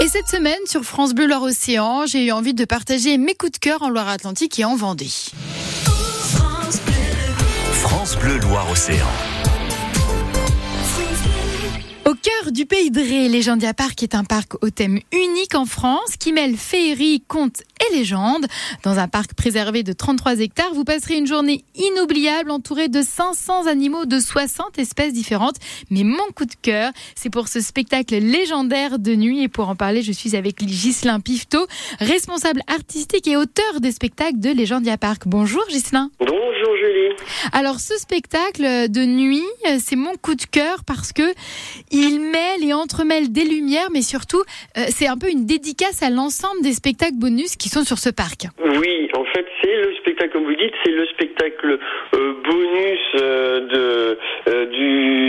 Et cette semaine, sur France Bleu Loire-Océan, j'ai eu envie de partager mes coups de cœur en Loire-Atlantique et en Vendée. France Bleu Loire-Océan. Au cœur du pays de Ré, Légendia Park est un parc au thème unique en France qui mêle féerie, contes et légendes. Dans un parc préservé de 33 hectares, vous passerez une journée inoubliable entourée de 500 animaux de 60 espèces différentes. Mais mon coup de cœur, c'est pour ce spectacle légendaire de nuit. Et pour en parler, je suis avec Ghislain Pifto, responsable artistique et auteur des spectacles de Légendia Park. Bonjour Ghislain. Bonjour. Alors ce spectacle de nuit, c'est mon coup de cœur parce que il mêle et entremêle des lumières, mais surtout, euh, c'est un peu une dédicace à l'ensemble des spectacles bonus qui sont sur ce parc. Oui, en fait, c'est le spectacle, comme vous dites, c'est le spectacle euh, bonus euh,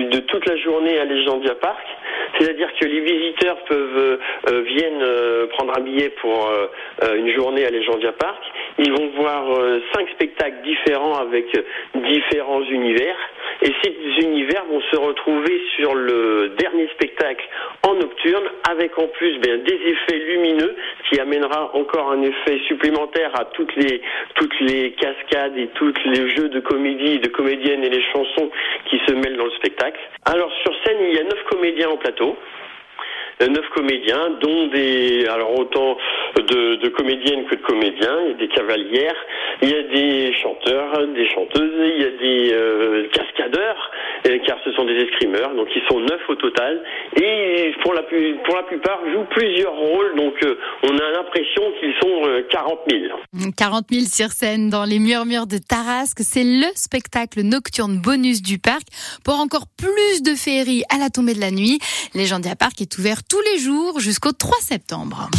de, toute la journée à Legendia Park. C'est-à-dire que les visiteurs peuvent viennent prendre un billet pour une journée à Legendia Park. Ils vont voir cinq spectacles différents avec différents univers. Et ces univers vont se retrouver sur le dernier spectacle en nocturne, avec en plus bien, des effets lumineux, qui amènera encore un effet supplémentaire à toutes les toutes les cascades et tous les jeux de comédie, de comédiennes et les chansons qui se mêlent dans le spectacle. Alors sur scène, il y a neuf comédiens en plateau neuf comédiens, dont des, alors autant de, comédiennes que de comédiens, il y a des cavalières, il y a des chanteurs, des chanteuses, il y a des euh, cascadeurs, euh, ce sont des escrimeurs, donc ils sont neuf au total, et pour la, pour la plupart jouent plusieurs rôles, donc euh, on a l'impression qu'ils sont 40 000. 40 000 sur scène dans les murmures de Tarasque, c'est le spectacle nocturne bonus du parc. Pour encore plus de féerie à la tombée de la nuit, Légendia Park est ouvert tous les jours jusqu'au 3 septembre.